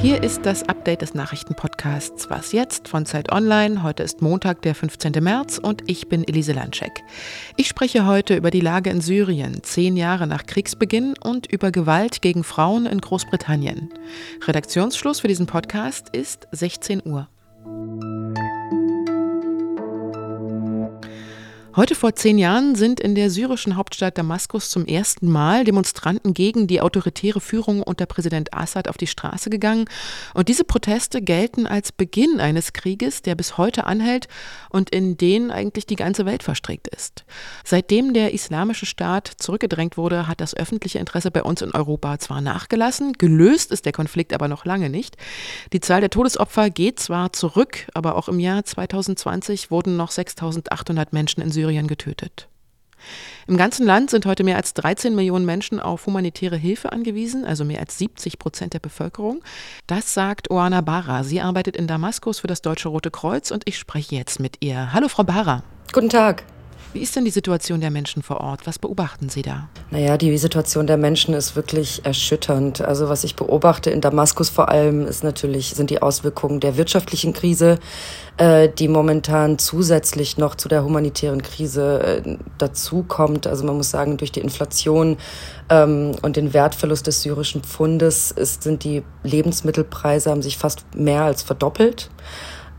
Hier ist das Update des Nachrichtenpodcasts Was jetzt von Zeit Online. Heute ist Montag, der 15. März und ich bin Elise Landschek. Ich spreche heute über die Lage in Syrien, zehn Jahre nach Kriegsbeginn und über Gewalt gegen Frauen in Großbritannien. Redaktionsschluss für diesen Podcast ist 16 Uhr. Heute vor zehn Jahren sind in der syrischen Hauptstadt Damaskus zum ersten Mal Demonstranten gegen die autoritäre Führung unter Präsident Assad auf die Straße gegangen. Und diese Proteste gelten als Beginn eines Krieges, der bis heute anhält und in den eigentlich die ganze Welt verstrickt ist. Seitdem der islamische Staat zurückgedrängt wurde, hat das öffentliche Interesse bei uns in Europa zwar nachgelassen, gelöst ist der Konflikt aber noch lange nicht. Die Zahl der Todesopfer geht zwar zurück, aber auch im Jahr 2020 wurden noch 6800 Menschen in Syrien Syrien getötet. Im ganzen Land sind heute mehr als 13 Millionen Menschen auf humanitäre Hilfe angewiesen, also mehr als 70 Prozent der Bevölkerung. Das sagt Oana Barra. Sie arbeitet in Damaskus für das Deutsche Rote Kreuz und ich spreche jetzt mit ihr. Hallo, Frau Barra. Guten Tag. Wie ist denn die Situation der Menschen vor Ort? Was beobachten Sie da? Naja, die Situation der Menschen ist wirklich erschütternd. Also was ich beobachte in Damaskus vor allem ist natürlich, sind die Auswirkungen der wirtschaftlichen Krise, äh, die momentan zusätzlich noch zu der humanitären Krise äh, dazukommt. Also man muss sagen, durch die Inflation ähm, und den Wertverlust des syrischen Pfundes ist, sind die Lebensmittelpreise haben sich fast mehr als verdoppelt.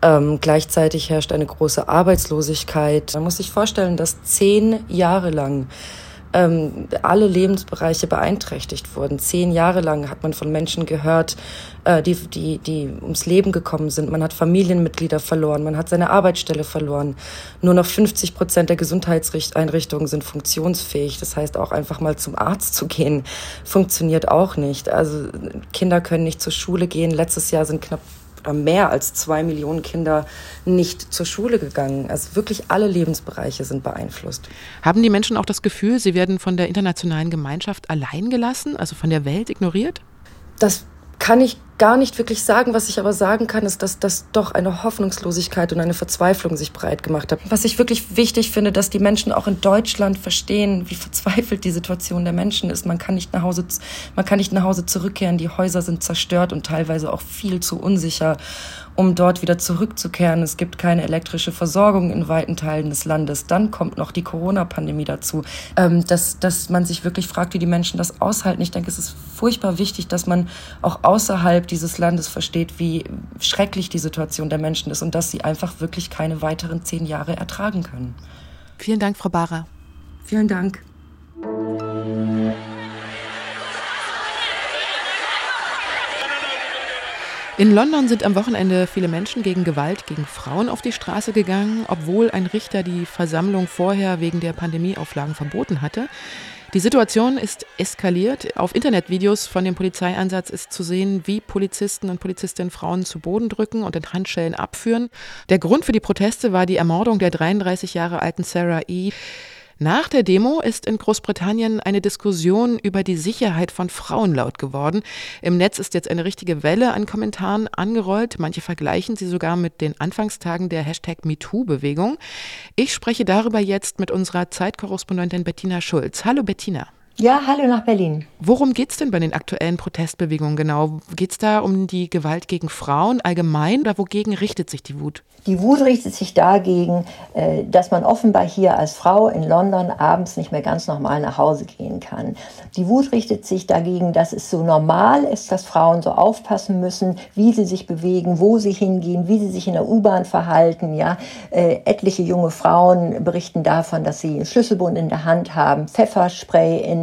Ähm, gleichzeitig herrscht eine große Arbeitslosigkeit. Man muss sich vorstellen, dass zehn Jahre lang ähm, alle Lebensbereiche beeinträchtigt wurden. Zehn Jahre lang hat man von Menschen gehört, äh, die, die, die ums Leben gekommen sind. Man hat Familienmitglieder verloren, man hat seine Arbeitsstelle verloren. Nur noch 50 Prozent der Gesundheitseinrichtungen sind funktionsfähig. Das heißt, auch einfach mal zum Arzt zu gehen, funktioniert auch nicht. Also Kinder können nicht zur Schule gehen. Letztes Jahr sind knapp mehr als zwei Millionen Kinder nicht zur Schule gegangen. Also wirklich alle Lebensbereiche sind beeinflusst. Haben die Menschen auch das Gefühl, sie werden von der internationalen Gemeinschaft allein gelassen, also von der Welt ignoriert? Das kann ich gar nicht wirklich sagen. Was ich aber sagen kann, ist, dass das doch eine Hoffnungslosigkeit und eine Verzweiflung sich breit gemacht hat. Was ich wirklich wichtig finde, dass die Menschen auch in Deutschland verstehen, wie verzweifelt die Situation der Menschen ist. Man kann nicht nach Hause, man kann nicht nach Hause zurückkehren. Die Häuser sind zerstört und teilweise auch viel zu unsicher um dort wieder zurückzukehren. Es gibt keine elektrische Versorgung in weiten Teilen des Landes. Dann kommt noch die Corona-Pandemie dazu, ähm, dass, dass man sich wirklich fragt, wie die Menschen das aushalten. Ich denke, es ist furchtbar wichtig, dass man auch außerhalb dieses Landes versteht, wie schrecklich die Situation der Menschen ist und dass sie einfach wirklich keine weiteren zehn Jahre ertragen können. Vielen Dank, Frau Barra. Vielen Dank. In London sind am Wochenende viele Menschen gegen Gewalt gegen Frauen auf die Straße gegangen, obwohl ein Richter die Versammlung vorher wegen der Pandemieauflagen verboten hatte. Die Situation ist eskaliert. Auf Internetvideos von dem Polizeieinsatz ist zu sehen, wie Polizisten und Polizistinnen Frauen zu Boden drücken und in Handschellen abführen. Der Grund für die Proteste war die Ermordung der 33 Jahre alten Sarah E. Nach der Demo ist in Großbritannien eine Diskussion über die Sicherheit von Frauen laut geworden. Im Netz ist jetzt eine richtige Welle an Kommentaren angerollt. Manche vergleichen sie sogar mit den Anfangstagen der Hashtag MeToo-Bewegung. Ich spreche darüber jetzt mit unserer Zeitkorrespondentin Bettina Schulz. Hallo Bettina. Ja, hallo nach Berlin. Worum geht es denn bei den aktuellen Protestbewegungen genau? Geht es da um die Gewalt gegen Frauen allgemein oder wogegen richtet sich die Wut? Die Wut richtet sich dagegen, äh, dass man offenbar hier als Frau in London abends nicht mehr ganz normal nach Hause gehen kann. Die Wut richtet sich dagegen, dass es so normal ist, dass Frauen so aufpassen müssen, wie sie sich bewegen, wo sie hingehen, wie sie sich in der U-Bahn verhalten. Ja, äh, etliche junge Frauen berichten davon, dass sie einen Schlüsselbund in der Hand haben, Pfefferspray in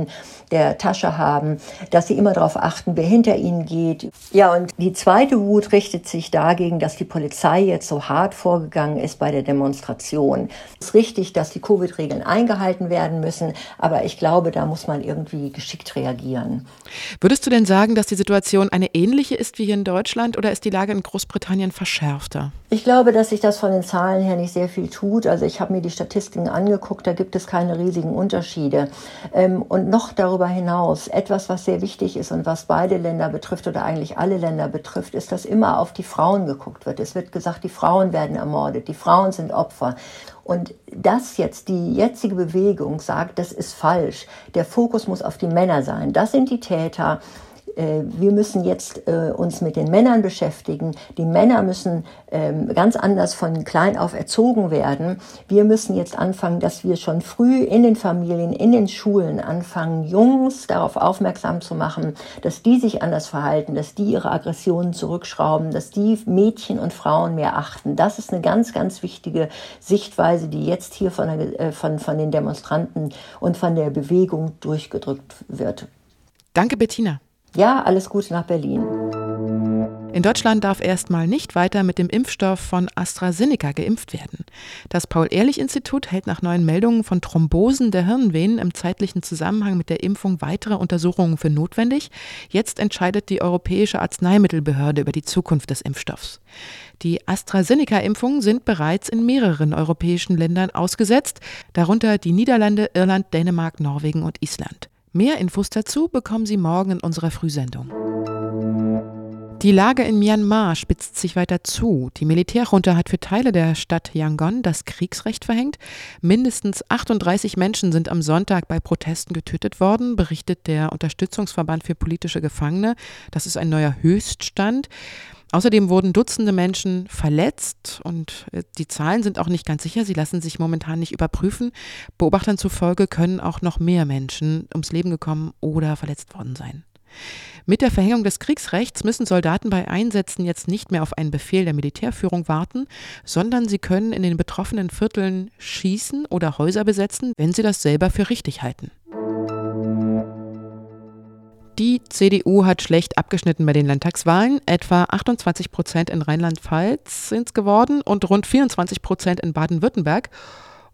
der Tasche haben, dass sie immer darauf achten, wer hinter ihnen geht. Ja, und die zweite Wut richtet sich dagegen, dass die Polizei jetzt so hart vorgegangen ist bei der Demonstration. Es ist richtig, dass die Covid-Regeln eingehalten werden müssen, aber ich glaube, da muss man irgendwie geschickt reagieren. Würdest du denn sagen, dass die Situation eine ähnliche ist wie hier in Deutschland oder ist die Lage in Großbritannien verschärfter? Ich glaube, dass sich das von den Zahlen her nicht sehr viel tut. Also ich habe mir die Statistiken angeguckt, da gibt es keine riesigen Unterschiede. Ähm, und noch darüber hinaus, etwas, was sehr wichtig ist und was beide Länder betrifft oder eigentlich alle Länder betrifft, ist, dass immer auf die Frauen geguckt wird. Es wird gesagt, die Frauen werden ermordet, die Frauen sind Opfer. Und das jetzt, die jetzige Bewegung sagt, das ist falsch. Der Fokus muss auf die Männer sein. Das sind die Täter. Äh, wir müssen jetzt äh, uns mit den Männern beschäftigen. Die Männer müssen ähm, ganz anders von klein auf erzogen werden. Wir müssen jetzt anfangen, dass wir schon früh in den Familien, in den Schulen anfangen, Jungs darauf aufmerksam zu machen, dass die sich anders verhalten, dass die ihre Aggressionen zurückschrauben, dass die Mädchen und Frauen mehr achten. Das ist eine ganz, ganz wichtige Sichtweise, die jetzt hier von, der, äh, von, von den Demonstranten und von der Bewegung durchgedrückt wird. Danke, Bettina. Ja, alles Gute nach Berlin. In Deutschland darf erstmal nicht weiter mit dem Impfstoff von AstraZeneca geimpft werden. Das Paul-Ehrlich-Institut hält nach neuen Meldungen von Thrombosen der Hirnvenen im zeitlichen Zusammenhang mit der Impfung weitere Untersuchungen für notwendig. Jetzt entscheidet die Europäische Arzneimittelbehörde über die Zukunft des Impfstoffs. Die AstraZeneca-Impfungen sind bereits in mehreren europäischen Ländern ausgesetzt, darunter die Niederlande, Irland, Dänemark, Norwegen und Island. Mehr Infos dazu bekommen Sie morgen in unserer Frühsendung. Die Lage in Myanmar spitzt sich weiter zu. Die Militärjunta hat für Teile der Stadt Yangon das Kriegsrecht verhängt. Mindestens 38 Menschen sind am Sonntag bei Protesten getötet worden, berichtet der Unterstützungsverband für politische Gefangene. Das ist ein neuer Höchststand. Außerdem wurden Dutzende Menschen verletzt und äh, die Zahlen sind auch nicht ganz sicher. Sie lassen sich momentan nicht überprüfen. Beobachtern zufolge können auch noch mehr Menschen ums Leben gekommen oder verletzt worden sein. Mit der Verhängung des Kriegsrechts müssen Soldaten bei Einsätzen jetzt nicht mehr auf einen Befehl der Militärführung warten, sondern sie können in den betroffenen Vierteln schießen oder Häuser besetzen, wenn sie das selber für richtig halten. Die CDU hat schlecht abgeschnitten bei den Landtagswahlen. Etwa 28 Prozent in Rheinland-Pfalz sind es geworden und rund 24 Prozent in Baden-Württemberg.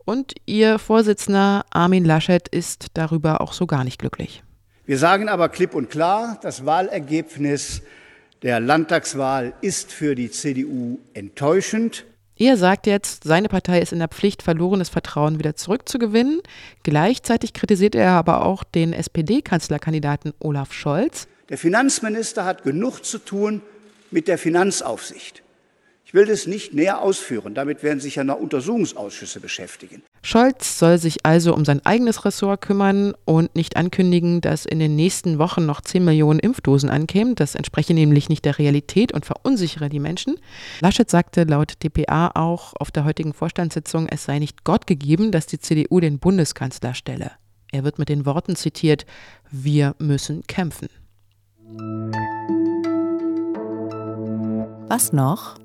Und ihr Vorsitzender Armin Laschet ist darüber auch so gar nicht glücklich. Wir sagen aber klipp und klar, das Wahlergebnis der Landtagswahl ist für die CDU enttäuschend. Er sagt jetzt, seine Partei ist in der Pflicht, verlorenes Vertrauen wieder zurückzugewinnen. Gleichzeitig kritisiert er aber auch den SPD-Kanzlerkandidaten Olaf Scholz. Der Finanzminister hat genug zu tun mit der Finanzaufsicht. Ich will das nicht näher ausführen, damit werden sich ja noch Untersuchungsausschüsse beschäftigen. Scholz soll sich also um sein eigenes Ressort kümmern und nicht ankündigen, dass in den nächsten Wochen noch 10 Millionen Impfdosen ankämen. Das entspreche nämlich nicht der Realität und verunsichere die Menschen. Laschet sagte laut dpa auch auf der heutigen Vorstandssitzung, es sei nicht Gott gegeben, dass die CDU den Bundeskanzler stelle. Er wird mit den Worten zitiert, wir müssen kämpfen. Was noch?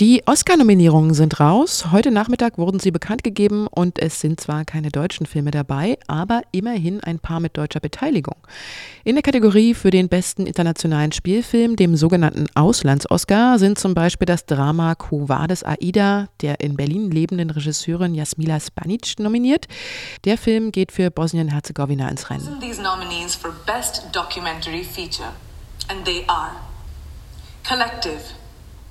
Die Oscar-Nominierungen sind raus. Heute Nachmittag wurden sie bekannt gegeben und es sind zwar keine deutschen Filme dabei, aber immerhin ein paar mit deutscher Beteiligung. In der Kategorie für den besten internationalen Spielfilm, dem sogenannten Auslands-Oscar, sind zum Beispiel das Drama Quo Vadis Aida der in Berlin lebenden Regisseurin Jasmila Spanic nominiert. Der Film geht für Bosnien-Herzegowina ins Rennen. These nominees for Best Documentary Feature and they are Collective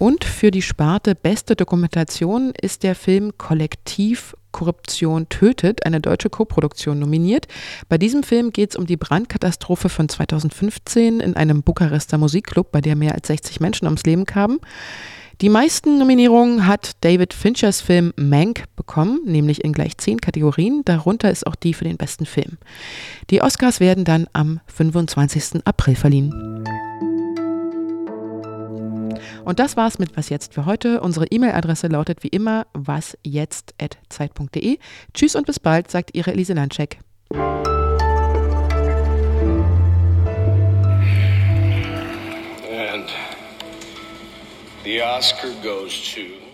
und für die Sparte Beste Dokumentation ist der Film Kollektiv Korruption tötet, eine deutsche Koproduktion, nominiert. Bei diesem Film geht es um die Brandkatastrophe von 2015 in einem Bukarester Musikclub, bei der mehr als 60 Menschen ums Leben kamen. Die meisten Nominierungen hat David Finchers Film Mank bekommen, nämlich in gleich zehn Kategorien. Darunter ist auch die für den besten Film. Die Oscars werden dann am 25. April verliehen. Und das war's mit Was Jetzt für heute. Unsere E-Mail-Adresse lautet wie immer wasjetzt.zeit.de. Tschüss und bis bald, sagt Ihre Elise Landscheck. And the Oscar goes to